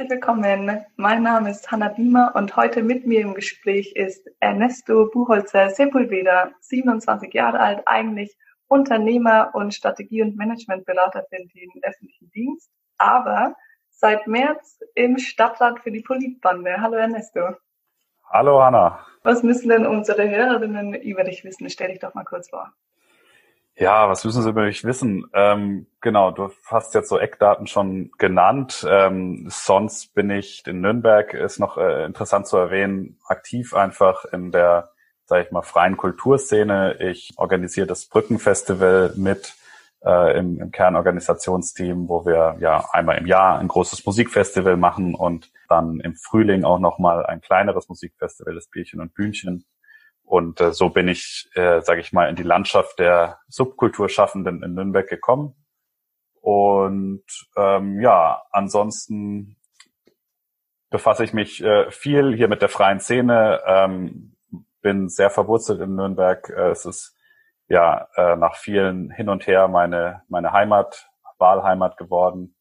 Herzlich willkommen. Mein Name ist Hanna Biemer und heute mit mir im Gespräch ist Ernesto Buchholzer Sepulveda, 27 Jahre alt, eigentlich Unternehmer und Strategie- und Managementberater für den öffentlichen Dienst, aber seit März im Stadtrat für die Politbande. Hallo Ernesto. Hallo Hanna. Was müssen denn unsere Hörerinnen über dich wissen? Stell dich doch mal kurz vor. Ja, was müssen Sie über mich wissen? Ähm, genau, du hast jetzt so Eckdaten schon genannt. Ähm, sonst bin ich in Nürnberg, ist noch äh, interessant zu erwähnen, aktiv einfach in der sage ich mal, freien Kulturszene. Ich organisiere das Brückenfestival mit äh, im, im Kernorganisationsteam, wo wir ja einmal im Jahr ein großes Musikfestival machen und dann im Frühling auch nochmal ein kleineres Musikfestival, das Bierchen und Bühnchen. Und äh, so bin ich, äh, sage ich mal, in die Landschaft der Subkulturschaffenden in Nürnberg gekommen. Und ähm, ja, ansonsten befasse ich mich äh, viel hier mit der freien Szene, ähm, bin sehr verwurzelt in Nürnberg. Äh, es ist ja äh, nach vielen hin und her meine meine Heimat, Wahlheimat geworden,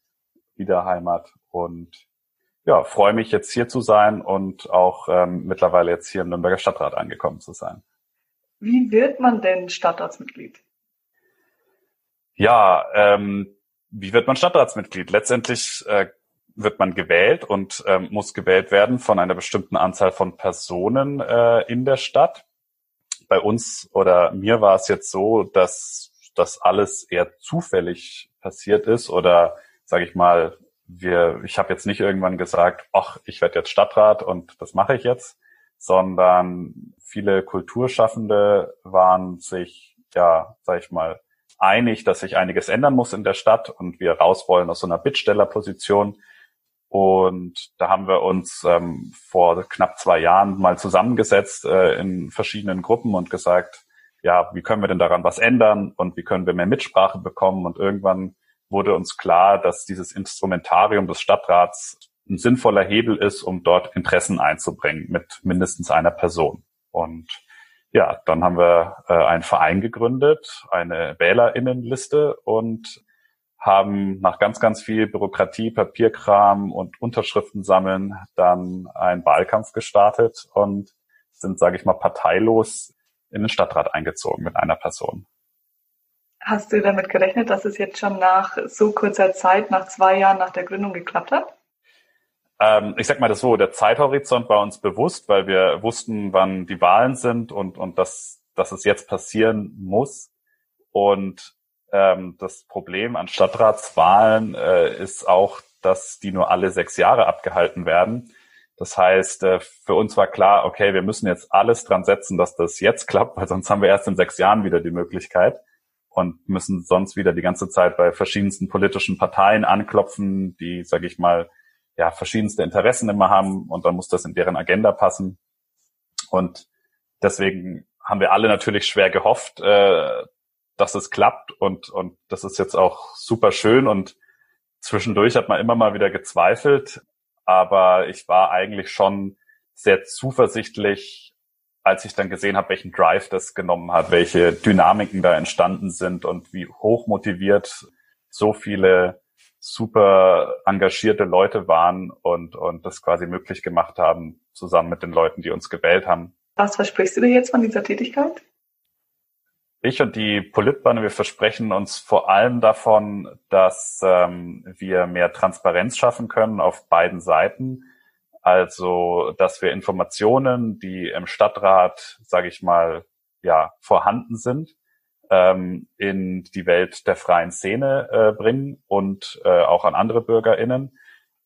Wiederheimat und ja, freue mich jetzt hier zu sein und auch ähm, mittlerweile jetzt hier im Nürnberger Stadtrat angekommen zu sein. Wie wird man denn Stadtratsmitglied? Ja, ähm, wie wird man Stadtratsmitglied? Letztendlich äh, wird man gewählt und ähm, muss gewählt werden von einer bestimmten Anzahl von Personen äh, in der Stadt. Bei uns oder mir war es jetzt so, dass das alles eher zufällig passiert ist oder sage ich mal, wir, ich habe jetzt nicht irgendwann gesagt, ach, ich werde jetzt Stadtrat und das mache ich jetzt, sondern viele Kulturschaffende waren sich, ja, sage ich mal, einig, dass sich einiges ändern muss in der Stadt und wir raus wollen aus so einer Bittstellerposition und da haben wir uns ähm, vor knapp zwei Jahren mal zusammengesetzt äh, in verschiedenen Gruppen und gesagt, ja, wie können wir denn daran was ändern und wie können wir mehr Mitsprache bekommen? Und irgendwann wurde uns klar, dass dieses Instrumentarium des Stadtrats ein sinnvoller Hebel ist, um dort Interessen einzubringen mit mindestens einer Person. Und ja, dann haben wir äh, einen Verein gegründet, eine Wählerinnenliste und haben nach ganz, ganz viel Bürokratie, Papierkram und Unterschriften sammeln dann einen Wahlkampf gestartet und sind, sage ich mal, parteilos in den Stadtrat eingezogen mit einer Person. Hast du damit gerechnet, dass es jetzt schon nach so kurzer Zeit, nach zwei Jahren nach der Gründung geklappt hat? Ähm, ich sag mal das so, der Zeithorizont war uns bewusst, weil wir wussten, wann die Wahlen sind und, und dass, dass es jetzt passieren muss. Und ähm, das Problem an Stadtratswahlen äh, ist auch, dass die nur alle sechs Jahre abgehalten werden. Das heißt, äh, für uns war klar, okay, wir müssen jetzt alles dran setzen, dass das jetzt klappt, weil sonst haben wir erst in sechs Jahren wieder die Möglichkeit und müssen sonst wieder die ganze Zeit bei verschiedensten politischen Parteien anklopfen, die, sage ich mal, ja, verschiedenste Interessen immer haben und dann muss das in deren Agenda passen. Und deswegen haben wir alle natürlich schwer gehofft, äh, dass es klappt und, und das ist jetzt auch super schön und zwischendurch hat man immer mal wieder gezweifelt, aber ich war eigentlich schon sehr zuversichtlich, als ich dann gesehen habe, welchen Drive das genommen hat, welche Dynamiken da entstanden sind und wie hoch motiviert so viele super engagierte Leute waren und, und das quasi möglich gemacht haben, zusammen mit den Leuten, die uns gewählt haben. Was versprichst du dir jetzt von dieser Tätigkeit? ich und die Politbahn, wir versprechen uns vor allem davon, dass ähm, wir mehr Transparenz schaffen können auf beiden Seiten. Also, dass wir Informationen, die im Stadtrat, sage ich mal, ja vorhanden sind, ähm, in die Welt der freien Szene äh, bringen und äh, auch an andere BürgerInnen.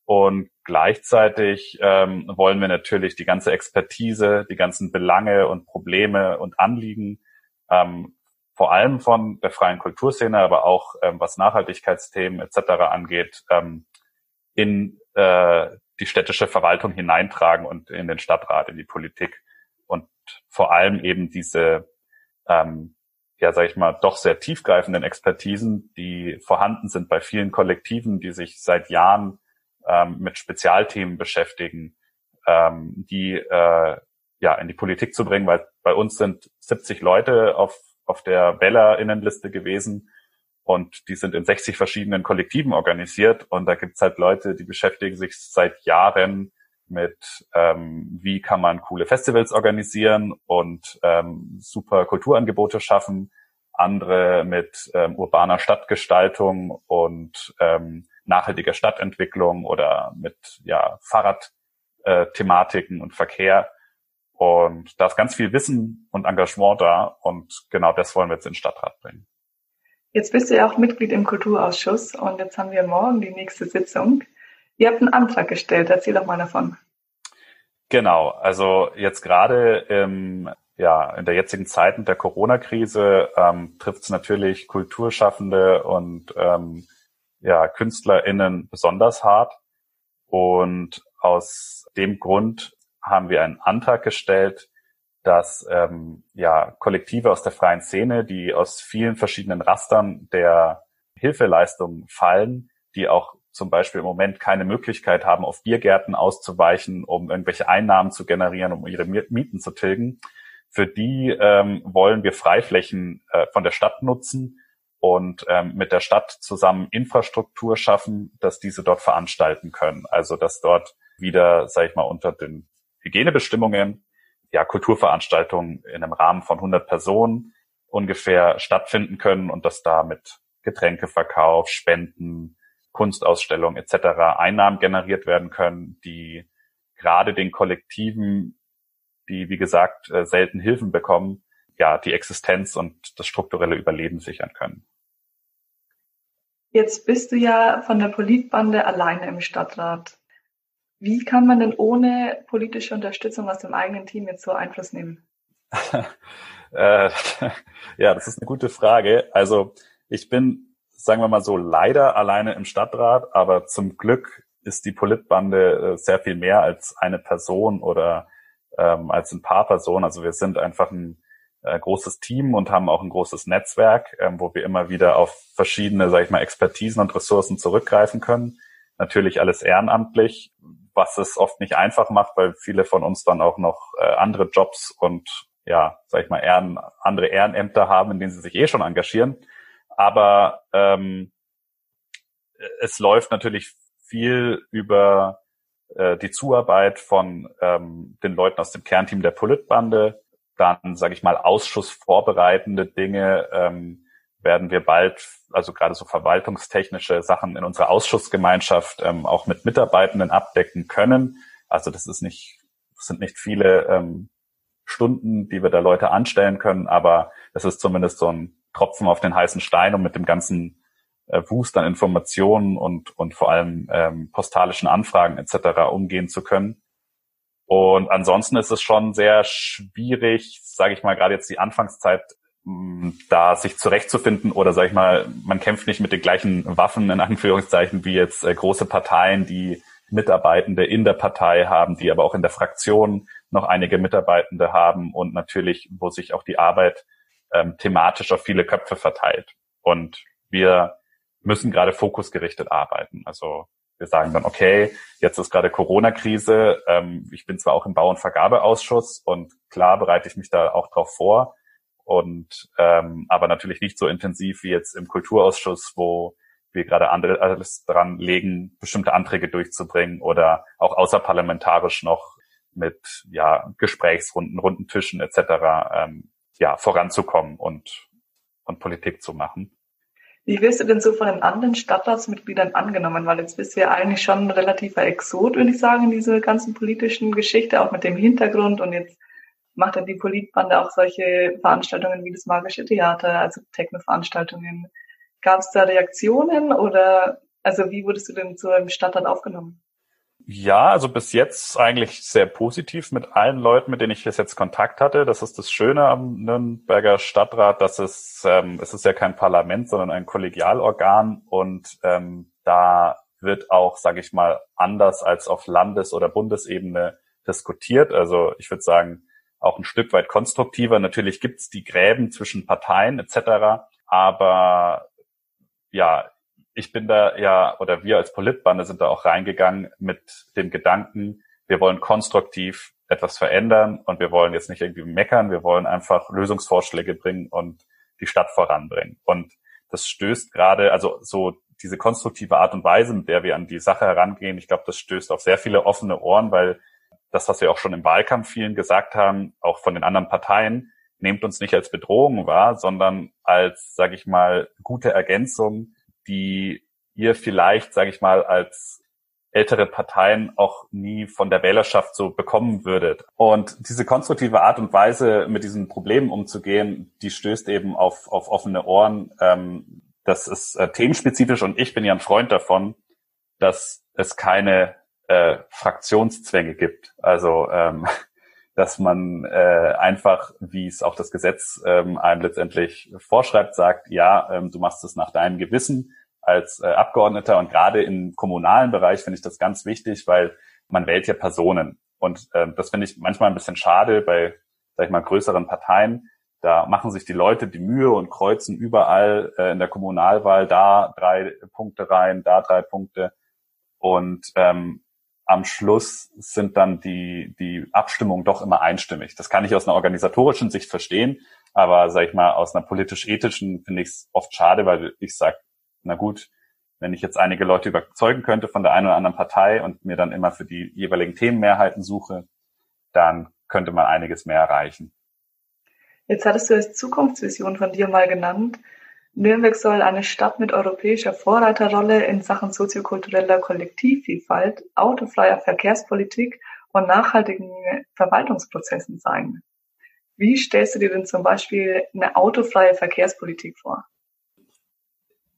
Und gleichzeitig ähm, wollen wir natürlich die ganze Expertise, die ganzen Belange und Probleme und Anliegen ähm, vor allem von der freien Kulturszene, aber auch ähm, was Nachhaltigkeitsthemen etc. angeht, ähm, in äh, die städtische Verwaltung hineintragen und in den Stadtrat, in die Politik. Und vor allem eben diese, ähm, ja, sag ich mal, doch sehr tiefgreifenden Expertisen, die vorhanden sind bei vielen Kollektiven, die sich seit Jahren ähm, mit Spezialthemen beschäftigen, ähm, die äh, ja in die Politik zu bringen, weil bei uns sind 70 Leute auf auf der Wählerinnenliste gewesen und die sind in 60 verschiedenen Kollektiven organisiert und da gibt's halt Leute, die beschäftigen sich seit Jahren mit, ähm, wie kann man coole Festivals organisieren und ähm, super Kulturangebote schaffen, andere mit ähm, urbaner Stadtgestaltung und ähm, nachhaltiger Stadtentwicklung oder mit ja, Fahrradthematiken äh, und Verkehr. Und da ist ganz viel Wissen und Engagement da und genau das wollen wir jetzt in den Stadtrat bringen. Jetzt bist du ja auch Mitglied im Kulturausschuss und jetzt haben wir morgen die nächste Sitzung. Ihr habt einen Antrag gestellt, erzähl doch mal davon. Genau, also jetzt gerade im, ja, in der jetzigen Zeit mit der Corona-Krise ähm, trifft es natürlich Kulturschaffende und ähm, ja, KünstlerInnen besonders hart. Und aus dem Grund haben wir einen Antrag gestellt, dass ähm, ja Kollektive aus der freien Szene, die aus vielen verschiedenen Rastern der Hilfeleistung fallen, die auch zum Beispiel im Moment keine Möglichkeit haben, auf Biergärten auszuweichen, um irgendwelche Einnahmen zu generieren, um ihre Mieten zu tilgen. Für die ähm, wollen wir Freiflächen äh, von der Stadt nutzen und ähm, mit der Stadt zusammen Infrastruktur schaffen, dass diese dort veranstalten können. Also dass dort wieder, sage ich mal, unter den Hygienebestimmungen ja Kulturveranstaltungen in einem Rahmen von 100 Personen ungefähr stattfinden können und dass da mit Getränkeverkauf, Spenden, Kunstausstellungen etc. Einnahmen generiert werden können, die gerade den Kollektiven, die wie gesagt äh, selten Hilfen bekommen, ja die Existenz und das strukturelle Überleben sichern können. Jetzt bist du ja von der Politbande alleine im Stadtrat. Wie kann man denn ohne politische Unterstützung aus dem eigenen Team jetzt so Einfluss nehmen? äh, ja, das ist eine gute Frage. Also ich bin sagen wir mal so, leider alleine im Stadtrat, aber zum Glück ist die Politbande äh, sehr viel mehr als eine Person oder ähm, als ein paar Personen. Also wir sind einfach ein äh, großes Team und haben auch ein großes Netzwerk, ähm, wo wir immer wieder auf verschiedene, sage ich mal, Expertisen und Ressourcen zurückgreifen können. Natürlich alles ehrenamtlich, was es oft nicht einfach macht, weil viele von uns dann auch noch äh, andere Jobs und ja, sag ich mal, Ehren, andere Ehrenämter haben, in denen sie sich eh schon engagieren. Aber ähm, es läuft natürlich viel über äh, die Zuarbeit von ähm, den Leuten aus dem Kernteam der Politbande. Dann, sage ich mal, ausschussvorbereitende Dinge ähm, werden wir bald, also gerade so verwaltungstechnische Sachen in unserer Ausschussgemeinschaft ähm, auch mit Mitarbeitenden abdecken können. Also das ist nicht, das sind nicht viele ähm, Stunden, die wir da Leute anstellen können, aber es ist zumindest so ein Tropfen auf den heißen Stein, um mit dem ganzen äh, Wust an Informationen und, und vor allem ähm, postalischen Anfragen etc. umgehen zu können. Und ansonsten ist es schon sehr schwierig, sage ich mal, gerade jetzt die Anfangszeit, da sich zurechtzufinden oder sage ich mal, man kämpft nicht mit den gleichen Waffen in Anführungszeichen wie jetzt äh, große Parteien, die Mitarbeitende in der Partei haben, die aber auch in der Fraktion noch einige Mitarbeitende haben und natürlich, wo sich auch die Arbeit ähm, thematisch auf viele Köpfe verteilt. Und wir müssen gerade fokusgerichtet arbeiten. Also wir sagen dann, okay, jetzt ist gerade Corona-Krise. Ähm, ich bin zwar auch im Bau- und Vergabeausschuss und klar bereite ich mich da auch drauf vor. Und ähm, aber natürlich nicht so intensiv wie jetzt im Kulturausschuss, wo wir gerade andere alles dran legen, bestimmte Anträge durchzubringen oder auch außerparlamentarisch noch mit ja Gesprächsrunden, runden Tischen etc. Ähm, ja, voranzukommen und, und Politik zu machen. Wie wirst du denn so von den anderen Stadtratsmitgliedern angenommen? Weil jetzt bist du ja eigentlich schon ein relativer Exot, würde ich sagen, in dieser ganzen politischen Geschichte, auch mit dem Hintergrund. Und jetzt macht dann die Politbande auch solche Veranstaltungen wie das Magische Theater, also Techno-Veranstaltungen. Gab es da Reaktionen oder also wie wurdest du denn zu einem Stadtrat aufgenommen? Ja, also bis jetzt eigentlich sehr positiv mit allen Leuten, mit denen ich bis jetzt Kontakt hatte. Das ist das Schöne am Nürnberger Stadtrat, dass es, ähm, es ist ja kein Parlament, sondern ein Kollegialorgan und ähm, da wird auch, sage ich mal, anders als auf Landes- oder Bundesebene diskutiert. Also ich würde sagen, auch ein Stück weit konstruktiver. Natürlich gibt's die Gräben zwischen Parteien etc. Aber ja, ich bin da ja, oder wir als Politbande sind da auch reingegangen mit dem Gedanken, wir wollen konstruktiv etwas verändern und wir wollen jetzt nicht irgendwie meckern, wir wollen einfach Lösungsvorschläge bringen und die Stadt voranbringen. Und das stößt gerade, also so diese konstruktive Art und Weise, mit der wir an die Sache herangehen, ich glaube, das stößt auf sehr viele offene Ohren, weil das, was wir auch schon im Wahlkampf vielen gesagt haben, auch von den anderen Parteien, nehmt uns nicht als Bedrohung wahr, sondern als, sage ich mal, gute Ergänzung, die ihr vielleicht, sage ich mal, als ältere Parteien auch nie von der Wählerschaft so bekommen würdet. Und diese konstruktive Art und Weise, mit diesen Problemen umzugehen, die stößt eben auf, auf offene Ohren. Ähm, das ist äh, themenspezifisch und ich bin ja ein Freund davon, dass es keine äh, Fraktionszwänge gibt. Also ähm, dass man äh, einfach, wie es auch das Gesetz ähm, einem letztendlich vorschreibt, sagt, ja, ähm, du machst es nach deinem Gewissen als äh, Abgeordneter und gerade im kommunalen Bereich finde ich das ganz wichtig, weil man wählt ja Personen und äh, das finde ich manchmal ein bisschen schade bei, sag ich mal, größeren Parteien. Da machen sich die Leute die Mühe und kreuzen überall äh, in der Kommunalwahl da drei Punkte rein, da drei Punkte und ähm, am Schluss sind dann die, die Abstimmungen doch immer einstimmig. Das kann ich aus einer organisatorischen Sicht verstehen, aber sag ich mal, aus einer politisch-ethischen finde ich es oft schade, weil ich sage, na gut, wenn ich jetzt einige Leute überzeugen könnte von der einen oder anderen Partei und mir dann immer für die jeweiligen Themenmehrheiten suche, dann könnte man einiges mehr erreichen. Jetzt hattest du als Zukunftsvision von dir mal genannt, Nürnberg soll eine Stadt mit europäischer Vorreiterrolle in Sachen soziokultureller Kollektivvielfalt, autofreier Verkehrspolitik und nachhaltigen Verwaltungsprozessen sein. Wie stellst du dir denn zum Beispiel eine autofreie Verkehrspolitik vor?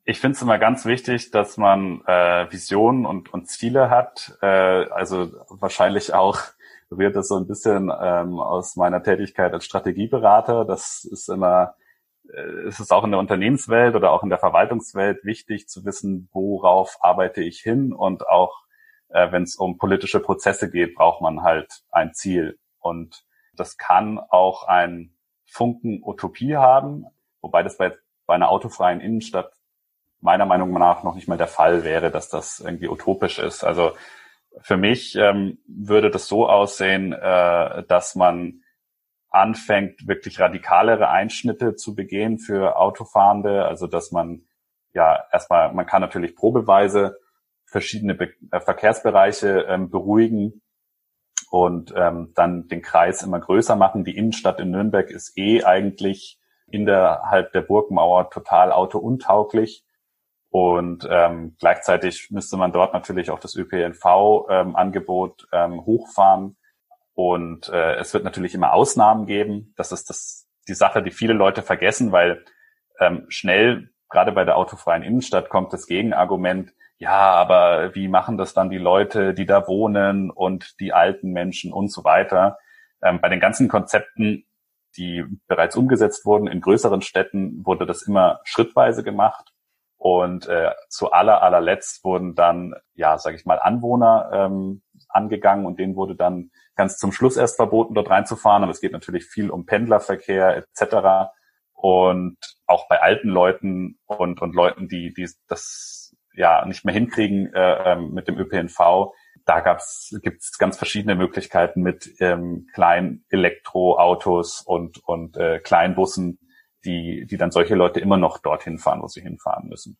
Ich finde es immer ganz wichtig, dass man äh, Visionen und, und Ziele hat. Äh, also wahrscheinlich auch rührt das so ein bisschen ähm, aus meiner Tätigkeit als Strategieberater. Das ist immer äh, ist es auch in der Unternehmenswelt oder auch in der Verwaltungswelt wichtig zu wissen, worauf arbeite ich hin und auch äh, wenn es um politische Prozesse geht, braucht man halt ein Ziel und das kann auch ein Funken Utopie haben, wobei das bei, bei einer autofreien Innenstadt meiner Meinung nach noch nicht mal der Fall wäre, dass das irgendwie utopisch ist. Also für mich ähm, würde das so aussehen, äh, dass man anfängt, wirklich radikalere Einschnitte zu begehen für Autofahrende. Also dass man ja erstmal, man kann natürlich probeweise verschiedene Be äh, Verkehrsbereiche ähm, beruhigen und ähm, dann den Kreis immer größer machen. Die Innenstadt in Nürnberg ist eh eigentlich innerhalb der Burgmauer total autountauglich. Und ähm, gleichzeitig müsste man dort natürlich auch das ÖPNV-Angebot ähm, ähm, hochfahren. Und äh, es wird natürlich immer Ausnahmen geben. Das ist das, die Sache, die viele Leute vergessen, weil ähm, schnell, gerade bei der autofreien Innenstadt, kommt das Gegenargument, ja, aber wie machen das dann die Leute, die da wohnen und die alten Menschen und so weiter. Ähm, bei den ganzen Konzepten, die bereits umgesetzt wurden in größeren Städten, wurde das immer schrittweise gemacht. Und äh, zu aller allerletzt wurden dann, ja, sage ich mal, Anwohner ähm, angegangen und denen wurde dann ganz zum Schluss erst verboten, dort reinzufahren. Aber es geht natürlich viel um Pendlerverkehr etc. Und auch bei alten Leuten und, und Leuten, die, die das ja nicht mehr hinkriegen äh, ähm, mit dem ÖPNV, da gab's, gibt's ganz verschiedene Möglichkeiten mit ähm, kleinen Elektroautos und, und äh, Kleinbussen, die, die dann solche Leute immer noch dorthin fahren, wo sie hinfahren müssen.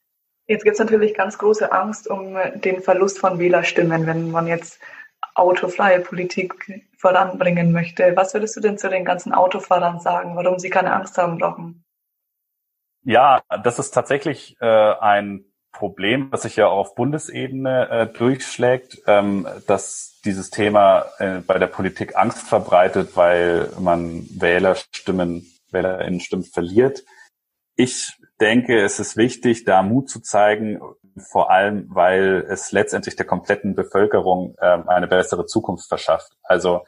Jetzt gibt es natürlich ganz große Angst um den Verlust von Wählerstimmen, wenn man jetzt autofreie Politik voranbringen möchte. Was würdest du denn zu den ganzen Autofahrern sagen, warum sie keine Angst haben brauchen? Ja, das ist tatsächlich äh, ein Problem, das sich ja auf Bundesebene äh, durchschlägt, ähm, dass dieses Thema äh, bei der Politik Angst verbreitet, weil man Wählerstimmen, Wählerinnenstimmen verliert. Ich denke, es ist wichtig, da Mut zu zeigen, vor allem, weil es letztendlich der kompletten Bevölkerung äh, eine bessere Zukunft verschafft. Also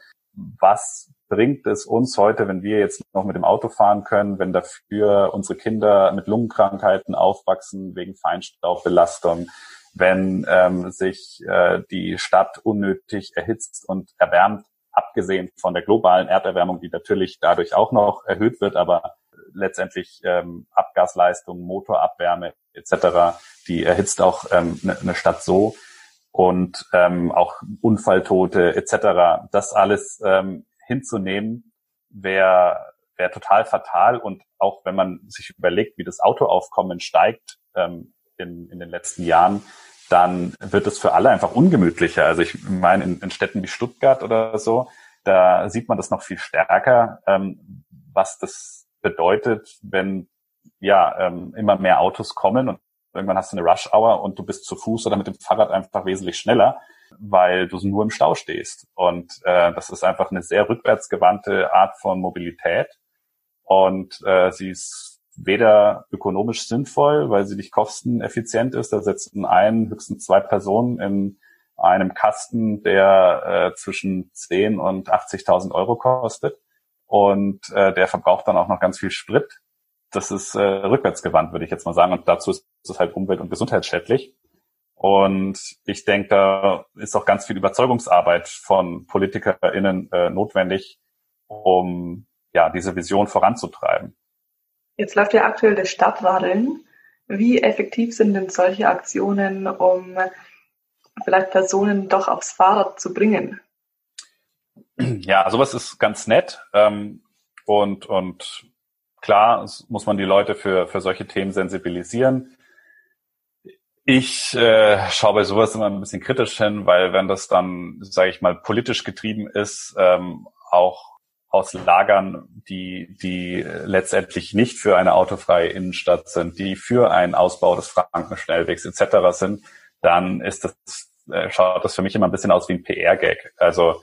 was bringt es uns heute, wenn wir jetzt noch mit dem Auto fahren können, wenn dafür unsere Kinder mit Lungenkrankheiten aufwachsen wegen Feinstaubbelastung, wenn ähm, sich äh, die Stadt unnötig erhitzt und erwärmt. abgesehen von der globalen Erderwärmung, die natürlich dadurch auch noch erhöht wird, aber letztendlich ähm, Abgasleistung, Motorabwärme etc., die erhitzt auch ähm, eine, eine Stadt so und ähm, auch Unfalltote etc. Das alles ähm, hinzunehmen, wäre wär total fatal und auch wenn man sich überlegt, wie das Autoaufkommen steigt ähm, in, in den letzten Jahren, dann wird es für alle einfach ungemütlicher. Also ich meine, in, in Städten wie Stuttgart oder so, da sieht man das noch viel stärker, ähm, was das bedeutet, wenn ja ähm, immer mehr Autos kommen und irgendwann hast du eine Rush Hour und du bist zu Fuß oder mit dem Fahrrad einfach wesentlich schneller, weil du nur im Stau stehst. Und äh, das ist einfach eine sehr rückwärtsgewandte Art von Mobilität. Und äh, sie ist weder ökonomisch sinnvoll, weil sie nicht kosteneffizient ist. Da setzen ein, höchstens zwei Personen in einem Kasten, der äh, zwischen 10 und 80.000 Euro kostet. Und äh, der verbraucht dann auch noch ganz viel Sprit. Das ist äh, rückwärtsgewandt, würde ich jetzt mal sagen. Und dazu ist es halt umwelt- und gesundheitsschädlich. Und ich denke, da ist auch ganz viel Überzeugungsarbeit von PolitikerInnen äh, notwendig, um ja diese Vision voranzutreiben. Jetzt läuft ja aktuell das Stadtradeln. Wie effektiv sind denn solche Aktionen, um vielleicht Personen doch aufs Fahrrad zu bringen? Ja, sowas ist ganz nett. Ähm, und, und klar muss man die Leute für, für solche Themen sensibilisieren. Ich äh, schaue bei sowas immer ein bisschen kritisch hin, weil wenn das dann, sage ich mal, politisch getrieben ist, ähm, auch aus Lagern, die, die letztendlich nicht für eine autofreie Innenstadt sind, die für einen Ausbau des Frankenschnellwegs etc. sind, dann ist das, äh, schaut das für mich immer ein bisschen aus wie ein PR-Gag. Also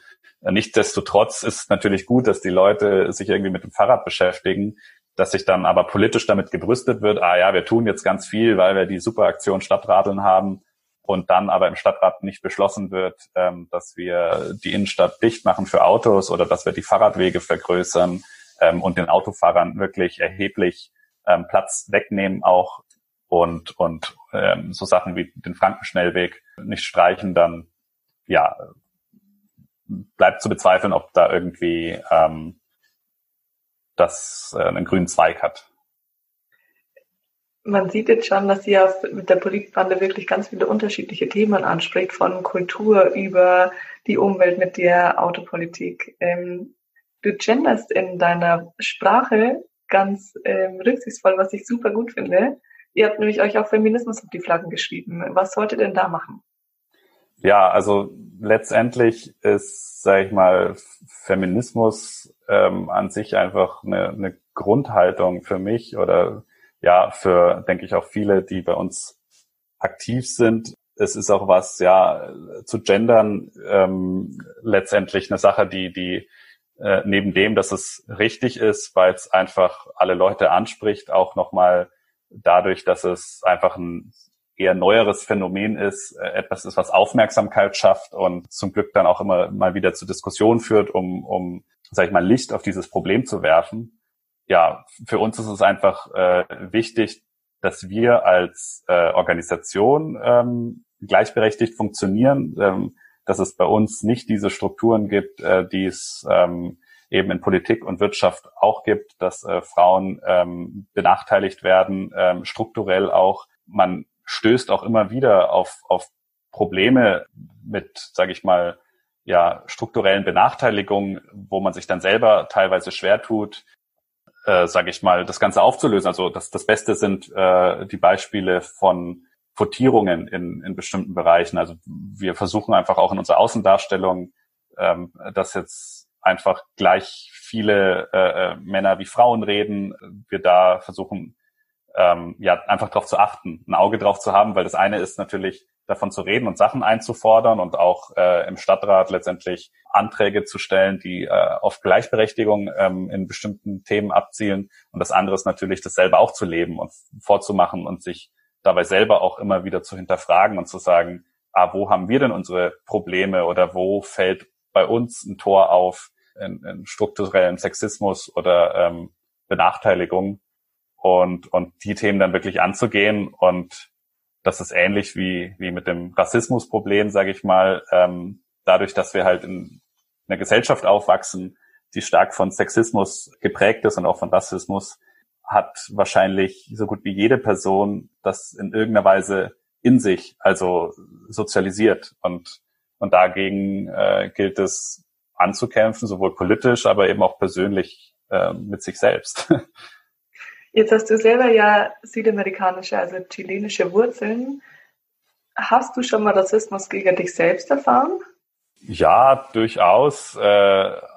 Nichtsdestotrotz ist natürlich gut, dass die Leute sich irgendwie mit dem Fahrrad beschäftigen, dass sich dann aber politisch damit gebrüstet wird, ah ja, wir tun jetzt ganz viel, weil wir die Superaktion Stadtradeln haben und dann aber im Stadtrat nicht beschlossen wird, ähm, dass wir die Innenstadt dicht machen für Autos oder dass wir die Fahrradwege vergrößern ähm, und den Autofahrern wirklich erheblich ähm, Platz wegnehmen auch und, und ähm, so Sachen wie den Frankenschnellweg nicht streichen, dann ja bleibt zu bezweifeln, ob da irgendwie ähm, das äh, einen grünen Zweig hat man sieht jetzt schon, dass sie ja mit der Politikbande wirklich ganz viele unterschiedliche Themen anspricht, von Kultur über die Umwelt mit der Autopolitik. Ähm, du genderst in deiner Sprache ganz ähm, rücksichtsvoll, was ich super gut finde. Ihr habt nämlich euch auch Feminismus auf die Flaggen geschrieben. Was wollt ihr denn da machen? Ja, also letztendlich ist, sage ich mal, Feminismus ähm, an sich einfach eine, eine Grundhaltung für mich oder ja, für, denke ich, auch viele, die bei uns aktiv sind. Es ist auch was, ja, zu gendern, ähm, letztendlich eine Sache, die, die äh, neben dem, dass es richtig ist, weil es einfach alle Leute anspricht, auch nochmal dadurch, dass es einfach ein eher neueres Phänomen ist, äh, etwas ist, was Aufmerksamkeit schafft und zum Glück dann auch immer mal wieder zu Diskussionen führt, um, um, sag ich mal, Licht auf dieses Problem zu werfen ja, für uns ist es einfach äh, wichtig, dass wir als äh, Organisation ähm, gleichberechtigt funktionieren, ähm, dass es bei uns nicht diese Strukturen gibt, äh, die es ähm, eben in Politik und Wirtschaft auch gibt, dass äh, Frauen ähm, benachteiligt werden, ähm, strukturell auch. Man stößt auch immer wieder auf, auf Probleme mit, sage ich mal, ja, strukturellen Benachteiligungen, wo man sich dann selber teilweise schwer tut, äh, sage ich mal, das Ganze aufzulösen. Also das, das Beste sind äh, die Beispiele von Quotierungen in, in bestimmten Bereichen. Also wir versuchen einfach auch in unserer Außendarstellung, ähm, dass jetzt einfach gleich viele äh, äh Männer wie Frauen reden. Wir da versuchen, ähm, ja, einfach darauf zu achten, ein Auge drauf zu haben, weil das eine ist natürlich davon zu reden und Sachen einzufordern und auch äh, im Stadtrat letztendlich Anträge zu stellen, die äh, auf Gleichberechtigung ähm, in bestimmten Themen abzielen. Und das andere ist natürlich, das selber auch zu leben und vorzumachen und sich dabei selber auch immer wieder zu hinterfragen und zu sagen, ah, wo haben wir denn unsere Probleme oder wo fällt bei uns ein Tor auf in, in strukturellen Sexismus oder ähm, Benachteiligung und, und die Themen dann wirklich anzugehen und das ist ähnlich wie, wie mit dem Rassismusproblem, sage ich mal. Ähm, dadurch, dass wir halt in einer Gesellschaft aufwachsen, die stark von Sexismus geprägt ist und auch von Rassismus, hat wahrscheinlich so gut wie jede Person das in irgendeiner Weise in sich, also sozialisiert. Und, und dagegen äh, gilt es anzukämpfen, sowohl politisch, aber eben auch persönlich äh, mit sich selbst. Jetzt hast du selber ja südamerikanische, also chilenische Wurzeln. Hast du schon mal Rassismus gegen dich selbst erfahren? Ja, durchaus. Äh,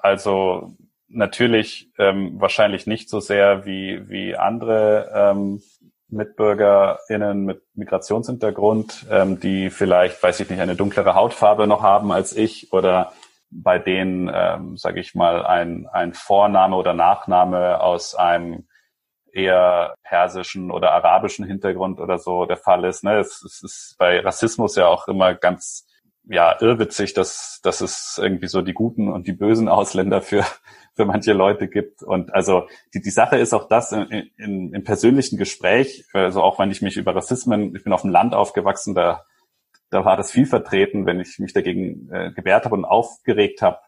also natürlich ähm, wahrscheinlich nicht so sehr wie, wie andere ähm, MitbürgerInnen mit Migrationshintergrund, ähm, die vielleicht, weiß ich nicht, eine dunklere Hautfarbe noch haben als ich oder bei denen, ähm, sage ich mal, ein, ein Vorname oder Nachname aus einem eher persischen oder arabischen Hintergrund oder so der Fall ist. Ne? Es, es ist bei Rassismus ja auch immer ganz ja irrwitzig, dass, dass es irgendwie so die guten und die bösen Ausländer für, für manche Leute gibt. Und also die, die Sache ist auch das in, in, im persönlichen Gespräch, also auch wenn ich mich über Rassismen, ich bin auf dem Land aufgewachsen, da, da war das viel vertreten, wenn ich mich dagegen äh, gewehrt habe und aufgeregt habe,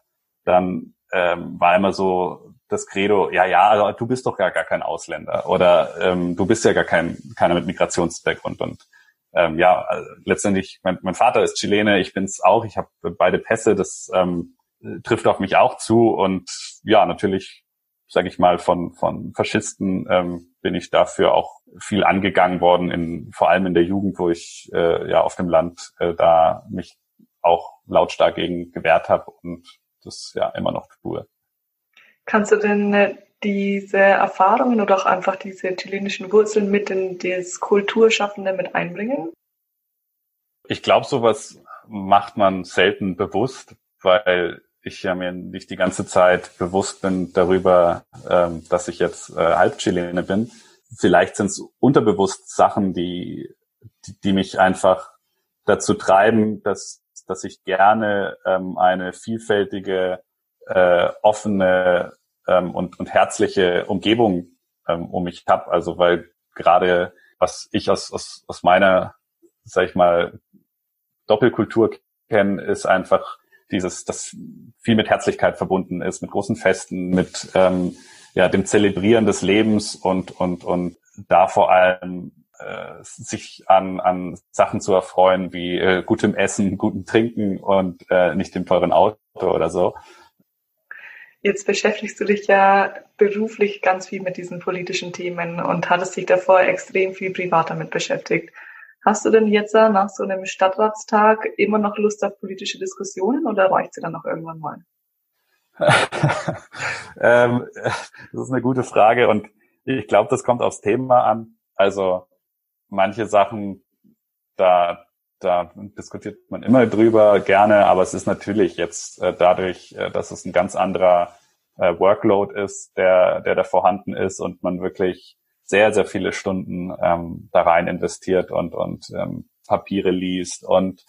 dann ähm, war immer so das Credo, ja, ja, also du bist doch gar, gar kein Ausländer oder ähm, du bist ja gar kein keiner mit Migrationshintergrund und ähm, ja, also letztendlich, mein, mein Vater ist Chilene, ich bin's auch, ich habe beide Pässe, das ähm, trifft auf mich auch zu und ja, natürlich, sage ich mal, von von Faschisten ähm, bin ich dafür auch viel angegangen worden, in vor allem in der Jugend, wo ich äh, ja auf dem Land äh, da mich auch lautstark gegen gewehrt habe und das ja immer noch tue. Kannst du denn äh, diese Erfahrungen oder auch einfach diese chilenischen Wurzeln mit in das Kulturschaffende mit einbringen? Ich glaube, sowas macht man selten bewusst, weil ich ja mir nicht die ganze Zeit bewusst bin darüber, ähm, dass ich jetzt äh, Halbchilene bin. Vielleicht sind es unterbewusst Sachen, die, die, die mich einfach dazu treiben, dass, dass ich gerne ähm, eine vielfältige, äh, offene ähm, und, und herzliche Umgebung ähm, um mich habe. Also weil gerade was ich aus, aus, aus meiner, sag ich mal, Doppelkultur kenne, ist einfach dieses, das viel mit Herzlichkeit verbunden ist, mit großen Festen, mit ähm, ja, dem Zelebrieren des Lebens und, und, und da vor allem äh, sich an, an Sachen zu erfreuen wie äh, gutem Essen, gutem Trinken und äh, nicht dem teuren Auto oder so. Jetzt beschäftigst du dich ja beruflich ganz viel mit diesen politischen Themen und hattest dich davor extrem viel privat damit beschäftigt. Hast du denn jetzt nach so einem Stadtratstag immer noch Lust auf politische Diskussionen oder reicht sie dann noch irgendwann mal? ähm, das ist eine gute Frage und ich glaube, das kommt aufs Thema an. Also manche Sachen, da, da diskutiert man immer drüber gerne, aber es ist natürlich jetzt äh, dadurch, äh, dass es ein ganz anderer äh, Workload ist, der, der da vorhanden ist und man wirklich sehr, sehr viele Stunden ähm, da rein investiert und, und ähm, Papiere liest und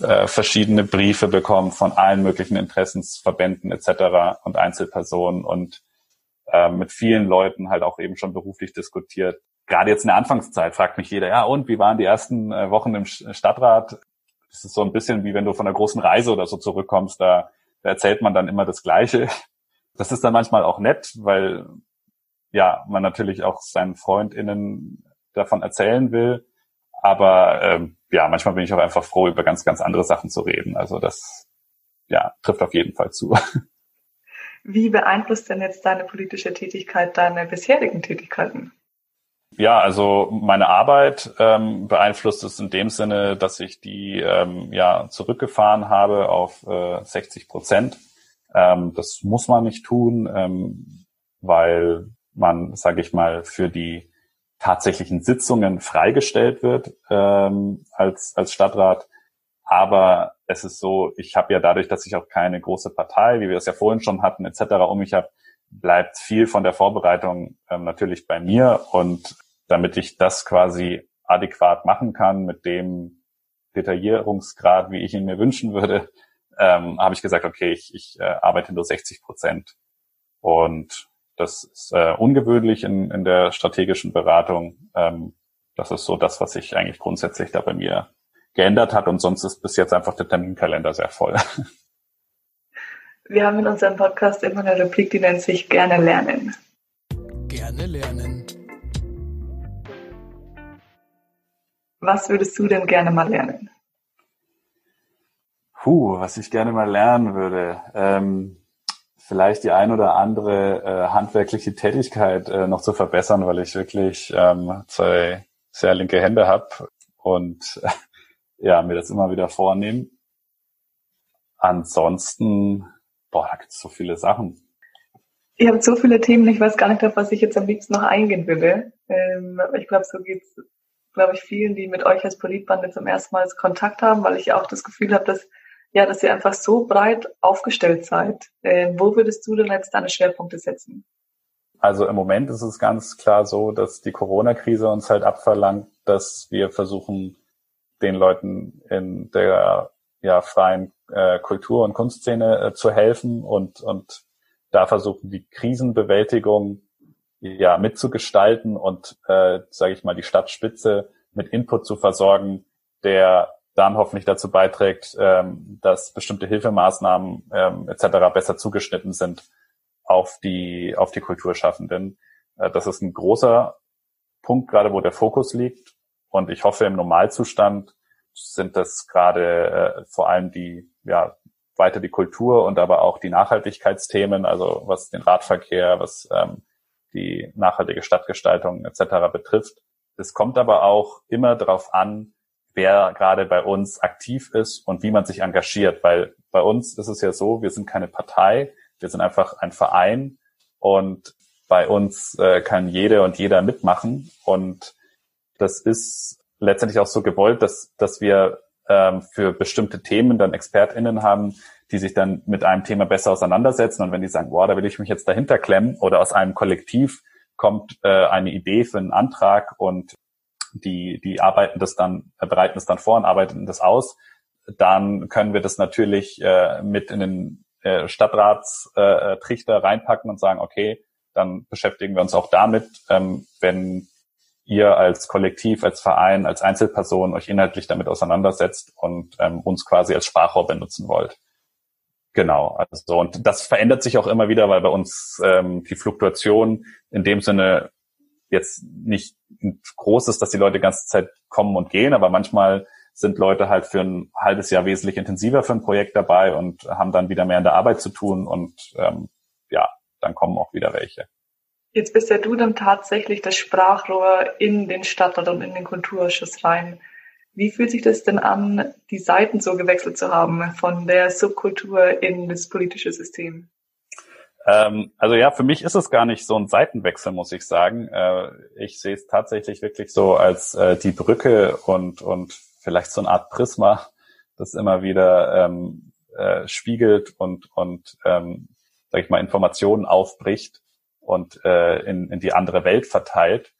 äh, verschiedene Briefe bekommt von allen möglichen Interessensverbänden etc. und Einzelpersonen und äh, mit vielen Leuten halt auch eben schon beruflich diskutiert, gerade jetzt in der Anfangszeit fragt mich jeder, ja, und wie waren die ersten äh, Wochen im Stadtrat? Das ist so ein bisschen wie wenn du von einer großen Reise oder so zurückkommst, da, da erzählt man dann immer das Gleiche. Das ist dann manchmal auch nett, weil ja, man natürlich auch seinen FreundInnen davon erzählen will. Aber ähm, ja, manchmal bin ich auch einfach froh, über ganz, ganz andere Sachen zu reden. Also das ja, trifft auf jeden Fall zu. Wie beeinflusst denn jetzt deine politische Tätigkeit deine bisherigen Tätigkeiten? Ja, also meine Arbeit ähm, beeinflusst es in dem Sinne, dass ich die ähm, ja zurückgefahren habe auf äh, 60 Prozent. Ähm, das muss man nicht tun, ähm, weil man, sage ich mal, für die tatsächlichen Sitzungen freigestellt wird ähm, als als Stadtrat. Aber es ist so, ich habe ja dadurch, dass ich auch keine große Partei, wie wir es ja vorhin schon hatten, etc. um mich habe, bleibt viel von der Vorbereitung ähm, natürlich bei mir und damit ich das quasi adäquat machen kann mit dem Detaillierungsgrad, wie ich ihn mir wünschen würde, ähm, habe ich gesagt, okay, ich, ich äh, arbeite nur 60 Prozent. Und das ist äh, ungewöhnlich in, in der strategischen Beratung. Ähm, das ist so das, was sich eigentlich grundsätzlich da bei mir geändert hat. Und sonst ist bis jetzt einfach der Terminkalender sehr voll. Wir haben in unserem Podcast immer eine Replik, die nennt sich gerne lernen. Gerne lernen. Was würdest du denn gerne mal lernen? Puh, was ich gerne mal lernen würde. Ähm, vielleicht die ein oder andere äh, handwerkliche Tätigkeit äh, noch zu verbessern, weil ich wirklich ähm, zwei sehr linke Hände habe und äh, ja, mir das immer wieder vornehme. Ansonsten, boah, da gibt es so viele Sachen. Ihr habt so viele Themen, ich weiß gar nicht, auf was ich jetzt am liebsten noch eingehen würde. Ähm, ich glaube, so geht's, glaube ich, vielen, die mit euch als Politbande zum ersten Mal Kontakt haben, weil ich auch das Gefühl habe, dass ja, dass ihr einfach so breit aufgestellt seid. Äh, wo würdest du denn jetzt deine Schwerpunkte setzen? Also im Moment ist es ganz klar so, dass die Corona-Krise uns halt abverlangt, dass wir versuchen, den Leuten in der ja, freien äh, Kultur- und Kunstszene äh, zu helfen und, und da versuchen, die Krisenbewältigung ja mitzugestalten und, äh, sage ich mal, die Stadtspitze mit Input zu versorgen, der dann hoffentlich dazu beiträgt, ähm, dass bestimmte Hilfemaßnahmen ähm, etc. besser zugeschnitten sind auf die auf die Kulturschaffenden. Äh, das ist ein großer Punkt, gerade wo der Fokus liegt. Und ich hoffe, im Normalzustand sind das gerade äh, vor allem die ja weiter die Kultur und aber auch die Nachhaltigkeitsthemen, also was den Radverkehr, was ähm, die nachhaltige Stadtgestaltung etc. betrifft. Es kommt aber auch immer darauf an, wer gerade bei uns aktiv ist und wie man sich engagiert, weil bei uns ist es ja so, wir sind keine Partei, wir sind einfach ein Verein und bei uns äh, kann jede und jeder mitmachen und das ist letztendlich auch so gewollt, dass, dass wir ähm, für bestimmte Themen dann ExpertInnen haben, die sich dann mit einem Thema besser auseinandersetzen. Und wenn die sagen, boah, da will ich mich jetzt dahinter klemmen oder aus einem Kollektiv kommt äh, eine Idee für einen Antrag und die, die arbeiten das dann, äh, bereiten das dann vor und arbeiten das aus, dann können wir das natürlich äh, mit in den äh, Stadtratstrichter äh, reinpacken und sagen, okay, dann beschäftigen wir uns auch damit, ähm, wenn ihr als Kollektiv, als Verein, als Einzelperson euch inhaltlich damit auseinandersetzt und ähm, uns quasi als Sprachrohr benutzen wollt. Genau, also und das verändert sich auch immer wieder, weil bei uns ähm, die Fluktuation in dem Sinne jetzt nicht groß ist, dass die Leute die ganze Zeit kommen und gehen, aber manchmal sind Leute halt für ein halbes Jahr wesentlich intensiver für ein Projekt dabei und haben dann wieder mehr in der Arbeit zu tun und ähm, ja, dann kommen auch wieder welche. Jetzt bist ja du dann tatsächlich das Sprachrohr in den Stadtrat und in den Kulturausschuss rein. Wie fühlt sich das denn an, die Seiten so gewechselt zu haben von der Subkultur in das politische System? Ähm, also ja, für mich ist es gar nicht so ein Seitenwechsel, muss ich sagen. Äh, ich sehe es tatsächlich wirklich so als äh, die Brücke und, und vielleicht so eine Art Prisma, das immer wieder ähm, äh, spiegelt und, und ähm, sag ich mal, Informationen aufbricht und äh, in, in die andere Welt verteilt.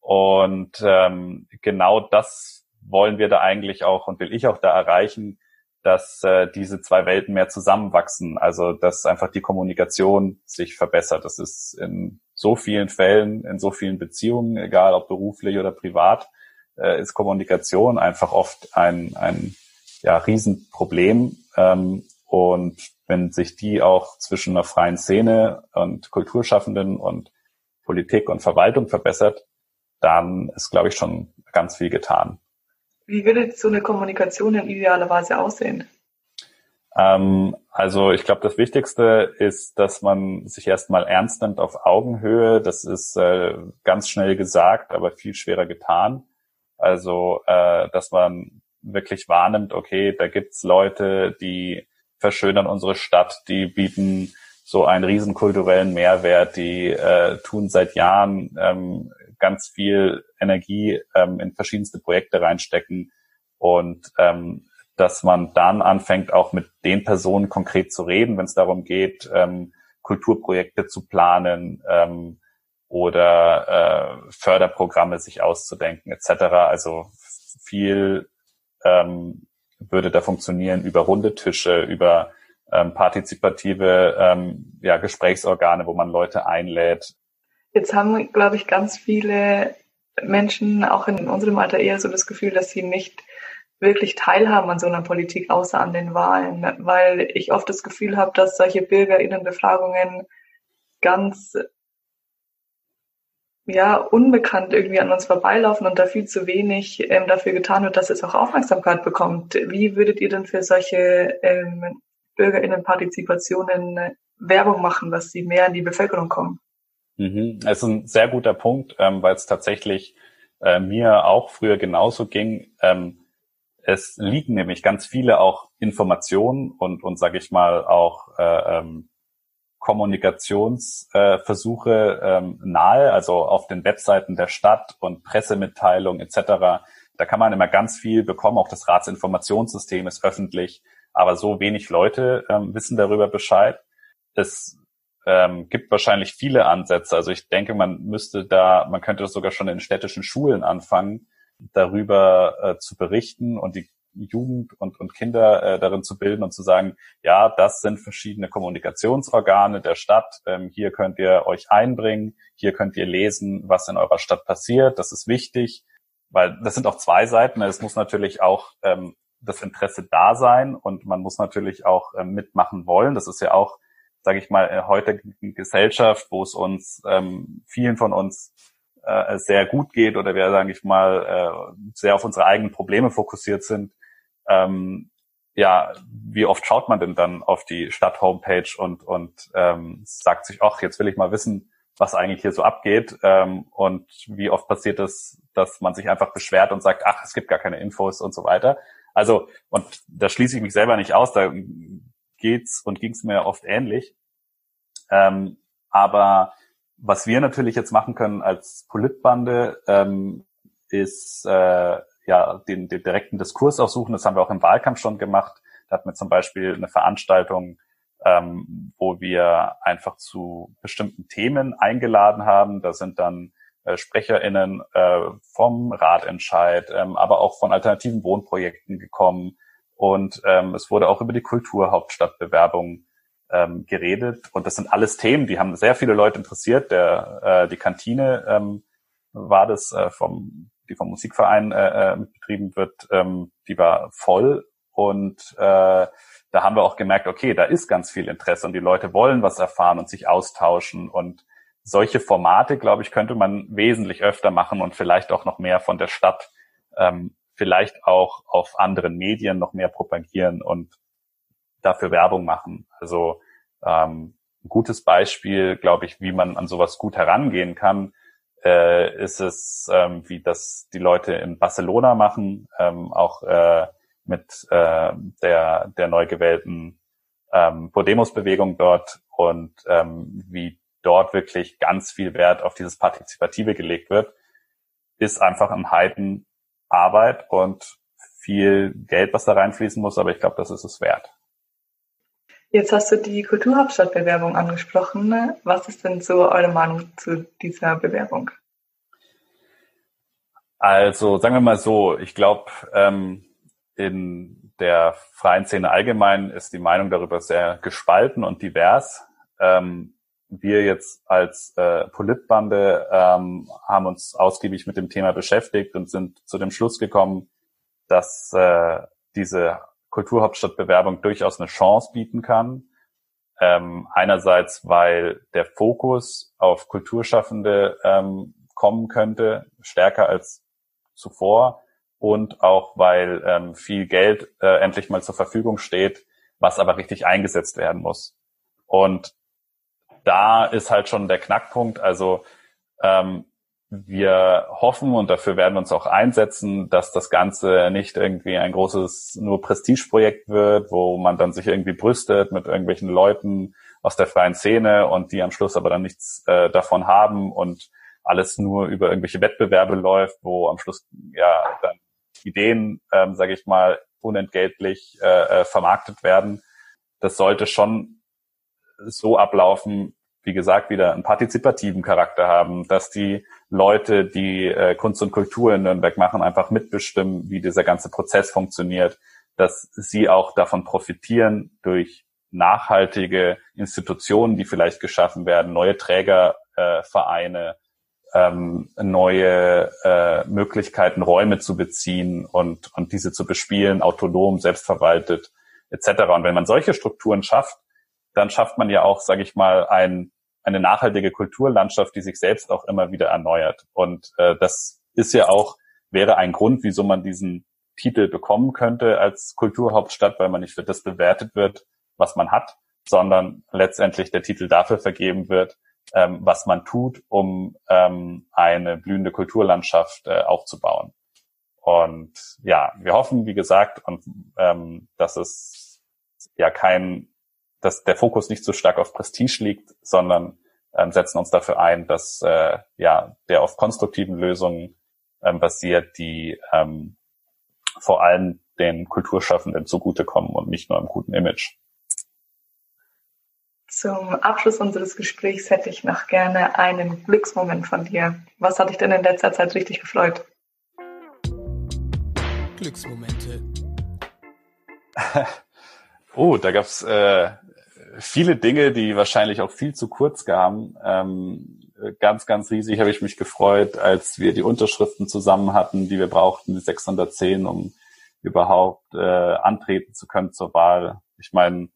Und ähm, genau das wollen wir da eigentlich auch und will ich auch da erreichen, dass äh, diese zwei Welten mehr zusammenwachsen. Also dass einfach die Kommunikation sich verbessert. Das ist in so vielen Fällen, in so vielen Beziehungen, egal ob beruflich oder privat, äh, ist Kommunikation einfach oft ein, ein ja, Riesenproblem. Ähm, und wenn sich die auch zwischen einer freien Szene und Kulturschaffenden und Politik und Verwaltung verbessert, dann ist, glaube ich, schon ganz viel getan. Wie würde so eine Kommunikation in idealer Weise aussehen? Ähm, also ich glaube, das Wichtigste ist, dass man sich erstmal ernst nimmt auf Augenhöhe. Das ist äh, ganz schnell gesagt, aber viel schwerer getan. Also, äh, dass man wirklich wahrnimmt, okay, da gibt's Leute, die verschönern unsere Stadt, die bieten so einen riesen kulturellen Mehrwert, die äh, tun seit Jahren ähm, ganz viel Energie ähm, in verschiedenste Projekte reinstecken. Und ähm, dass man dann anfängt, auch mit den Personen konkret zu reden, wenn es darum geht, ähm, Kulturprojekte zu planen ähm, oder äh, Förderprogramme sich auszudenken etc. Also viel ähm, würde da funktionieren über runde Tische, über ähm, partizipative ähm, ja, Gesprächsorgane, wo man Leute einlädt, Jetzt haben, glaube ich, ganz viele Menschen auch in unserem Alter eher so das Gefühl, dass sie nicht wirklich teilhaben an so einer Politik, außer an den Wahlen, weil ich oft das Gefühl habe, dass solche Bürgerinnenbefragungen ganz ja unbekannt irgendwie an uns vorbeilaufen und da viel zu wenig ähm, dafür getan wird, dass es auch Aufmerksamkeit bekommt. Wie würdet ihr denn für solche ähm, Bürgerinnenpartizipationen Werbung machen, dass sie mehr in die Bevölkerung kommen? Mhm. Es ist ein sehr guter Punkt, ähm, weil es tatsächlich äh, mir auch früher genauso ging. Ähm, es liegen nämlich ganz viele auch Informationen und, und sage ich mal, auch äh, ähm, Kommunikationsversuche äh, ähm, nahe, also auf den Webseiten der Stadt und Pressemitteilungen etc. Da kann man immer ganz viel bekommen. Auch das Ratsinformationssystem ist öffentlich, aber so wenig Leute ähm, wissen darüber Bescheid. Es ähm, gibt wahrscheinlich viele Ansätze. Also ich denke, man müsste da, man könnte das sogar schon in städtischen Schulen anfangen, darüber äh, zu berichten und die Jugend und, und Kinder äh, darin zu bilden und zu sagen, ja, das sind verschiedene Kommunikationsorgane der Stadt. Ähm, hier könnt ihr euch einbringen, hier könnt ihr lesen, was in eurer Stadt passiert. Das ist wichtig, weil das sind auch zwei Seiten. Es muss natürlich auch ähm, das Interesse da sein und man muss natürlich auch ähm, mitmachen wollen. Das ist ja auch, sage ich mal, in heutigen Gesellschaft, wo es uns ähm, vielen von uns äh, sehr gut geht oder wir, sage ich mal, äh, sehr auf unsere eigenen Probleme fokussiert sind, ähm, ja, wie oft schaut man denn dann auf die Stadt-Homepage und, und ähm, sagt sich, ach, jetzt will ich mal wissen, was eigentlich hier so abgeht. Ähm, und wie oft passiert es, dass man sich einfach beschwert und sagt, ach, es gibt gar keine Infos und so weiter. Also, und da schließe ich mich selber nicht aus, da geht's und ging's mir oft ähnlich. Ähm, aber was wir natürlich jetzt machen können als Politbande, ähm, ist äh, ja den, den direkten Diskurs aussuchen. Das haben wir auch im Wahlkampf schon gemacht. Da hatten wir zum Beispiel eine Veranstaltung, ähm, wo wir einfach zu bestimmten Themen eingeladen haben. Da sind dann äh, SprecherInnen äh, vom Ratentscheid, ähm, aber auch von alternativen Wohnprojekten gekommen. Und ähm, es wurde auch über die Kulturhauptstadtbewerbung ähm, geredet. Und das sind alles Themen, die haben sehr viele Leute interessiert. Der, äh, die Kantine ähm, war das äh, vom, die vom Musikverein äh, äh, betrieben wird, ähm, die war voll. Und äh, da haben wir auch gemerkt, okay, da ist ganz viel Interesse und die Leute wollen was erfahren und sich austauschen. Und solche Formate, glaube ich, könnte man wesentlich öfter machen und vielleicht auch noch mehr von der Stadt, ähm, vielleicht auch auf anderen Medien noch mehr propagieren und dafür Werbung machen. Also ähm, ein gutes Beispiel, glaube ich, wie man an sowas gut herangehen kann, äh, ist es, ähm, wie das die Leute in Barcelona machen, ähm, auch äh, mit äh, der, der neu gewählten ähm, Podemos-Bewegung dort und ähm, wie dort wirklich ganz viel Wert auf dieses Partizipative gelegt wird, ist einfach im Heiden Arbeit und viel Geld, was da reinfließen muss, aber ich glaube, das ist es wert. Jetzt hast du die Kulturhauptstadtbewerbung angesprochen. Was ist denn so eure Meinung zu dieser Bewerbung? Also sagen wir mal so, ich glaube, ähm, in der freien Szene allgemein ist die Meinung darüber sehr gespalten und divers. Ähm, wir jetzt als äh, Politbande ähm, haben uns ausgiebig mit dem Thema beschäftigt und sind zu dem Schluss gekommen, dass äh, diese Kulturhauptstadtbewerbung durchaus eine Chance bieten kann. Ähm, einerseits, weil der Fokus auf Kulturschaffende ähm, kommen könnte, stärker als zuvor und auch, weil ähm, viel Geld äh, endlich mal zur Verfügung steht, was aber richtig eingesetzt werden muss. Und da ist halt schon der Knackpunkt. Also ähm, wir hoffen und dafür werden wir uns auch einsetzen, dass das Ganze nicht irgendwie ein großes nur Prestigeprojekt wird, wo man dann sich irgendwie brüstet mit irgendwelchen Leuten aus der freien Szene und die am Schluss aber dann nichts äh, davon haben und alles nur über irgendwelche Wettbewerbe läuft, wo am Schluss ja dann Ideen, ähm, sage ich mal, unentgeltlich äh, äh, vermarktet werden. Das sollte schon so ablaufen, wie gesagt, wieder einen partizipativen Charakter haben, dass die Leute, die äh, Kunst und Kultur in Nürnberg machen, einfach mitbestimmen, wie dieser ganze Prozess funktioniert, dass sie auch davon profitieren durch nachhaltige Institutionen, die vielleicht geschaffen werden, neue Trägervereine, äh, ähm, neue äh, Möglichkeiten, Räume zu beziehen und, und diese zu bespielen, autonom, selbstverwaltet etc. Und wenn man solche Strukturen schafft, dann schafft man ja auch, sage ich mal, ein, eine nachhaltige Kulturlandschaft, die sich selbst auch immer wieder erneuert. Und äh, das ist ja auch, wäre ein Grund, wieso man diesen Titel bekommen könnte als Kulturhauptstadt, weil man nicht für das bewertet wird, was man hat, sondern letztendlich der Titel dafür vergeben wird, ähm, was man tut, um ähm, eine blühende Kulturlandschaft äh, aufzubauen. Und ja, wir hoffen, wie gesagt, und ähm, dass es ja kein, dass der Fokus nicht so stark auf Prestige liegt, sondern ähm, setzen uns dafür ein, dass äh, ja der auf konstruktiven Lösungen ähm, basiert, die ähm, vor allem den Kulturschaffenden zugutekommen und nicht nur im guten Image. Zum Abschluss unseres Gesprächs hätte ich noch gerne einen Glücksmoment von dir. Was hat dich denn in letzter Zeit richtig gefreut? Glücksmomente. oh, da gab's äh, viele Dinge, die wahrscheinlich auch viel zu kurz kamen. Ähm, ganz, ganz riesig habe ich mich gefreut, als wir die Unterschriften zusammen hatten, die wir brauchten, die 610, um überhaupt äh, antreten zu können zur Wahl. Ich meine,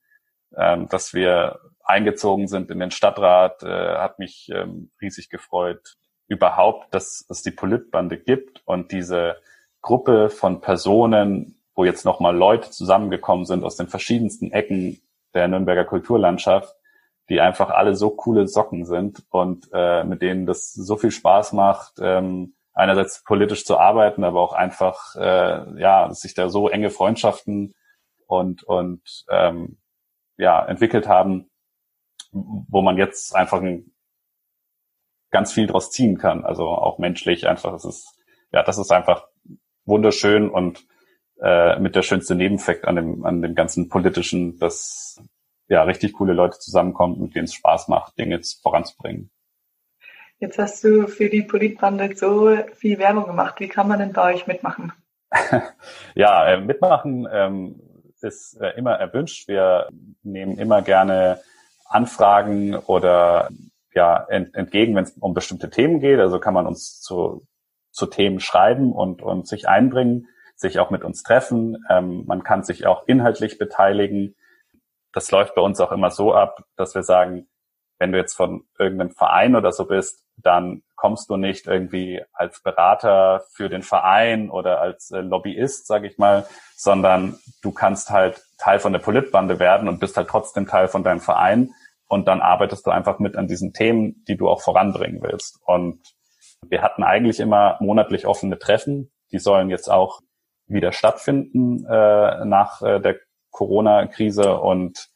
ähm, dass wir eingezogen sind in den Stadtrat, äh, hat mich ähm, riesig gefreut. Überhaupt, dass es die Politbande gibt und diese Gruppe von Personen, wo jetzt nochmal Leute zusammengekommen sind aus den verschiedensten Ecken der Nürnberger Kulturlandschaft, die einfach alle so coole Socken sind und äh, mit denen das so viel Spaß macht, ähm, einerseits politisch zu arbeiten, aber auch einfach äh, ja sich da so enge Freundschaften und und ähm, ja entwickelt haben, wo man jetzt einfach ein, ganz viel draus ziehen kann. Also auch menschlich einfach. Es ist ja das ist einfach wunderschön und äh, mit der schönste Nebeneffekt an dem an dem ganzen politischen, dass ja, richtig coole Leute zusammenkommen, mit denen es Spaß macht, Dinge voranzubringen. Jetzt hast du für die Politbande so viel Werbung gemacht. Wie kann man denn bei euch mitmachen? ja, äh, mitmachen ähm, ist äh, immer erwünscht. Wir nehmen immer gerne Anfragen oder ja ent, entgegen, wenn es um bestimmte Themen geht. Also kann man uns zu, zu Themen schreiben und, und sich einbringen, sich auch mit uns treffen. Ähm, man kann sich auch inhaltlich beteiligen das läuft bei uns auch immer so ab, dass wir sagen, wenn du jetzt von irgendeinem Verein oder so bist, dann kommst du nicht irgendwie als Berater für den Verein oder als äh, Lobbyist, sage ich mal, sondern du kannst halt Teil von der Politbande werden und bist halt trotzdem Teil von deinem Verein und dann arbeitest du einfach mit an diesen Themen, die du auch voranbringen willst. Und wir hatten eigentlich immer monatlich offene Treffen, die sollen jetzt auch wieder stattfinden äh, nach äh, der Corona-Krise und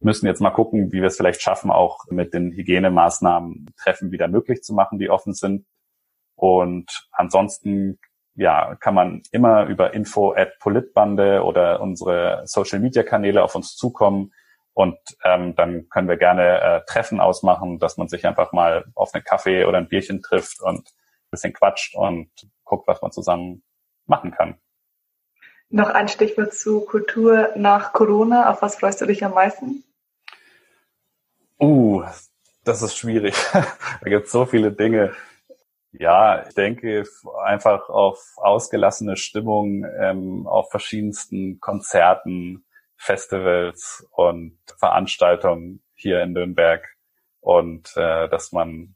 müssen jetzt mal gucken, wie wir es vielleicht schaffen, auch mit den Hygienemaßnahmen Treffen wieder möglich zu machen, die offen sind. Und ansonsten ja, kann man immer über info at Politbande oder unsere Social Media Kanäle auf uns zukommen. Und ähm, dann können wir gerne äh, Treffen ausmachen, dass man sich einfach mal auf einen Kaffee oder ein Bierchen trifft und ein bisschen quatscht und guckt, was man zusammen machen kann. Noch ein Stichwort zu Kultur nach Corona. Auf was freust du dich am meisten? Uh, das ist schwierig. da gibt es so viele Dinge. Ja, ich denke einfach auf ausgelassene Stimmung, ähm, auf verschiedensten Konzerten, Festivals und Veranstaltungen hier in Nürnberg und äh, dass man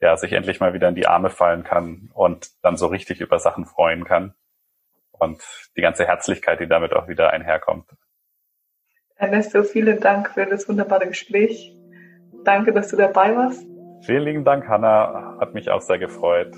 ja sich endlich mal wieder in die Arme fallen kann und dann so richtig über Sachen freuen kann und die ganze Herzlichkeit, die damit auch wieder einherkommt. Ernesto, vielen Dank für das wunderbare Gespräch. Danke, dass du dabei warst. Vielen lieben Dank, Hanna. Hat mich auch sehr gefreut.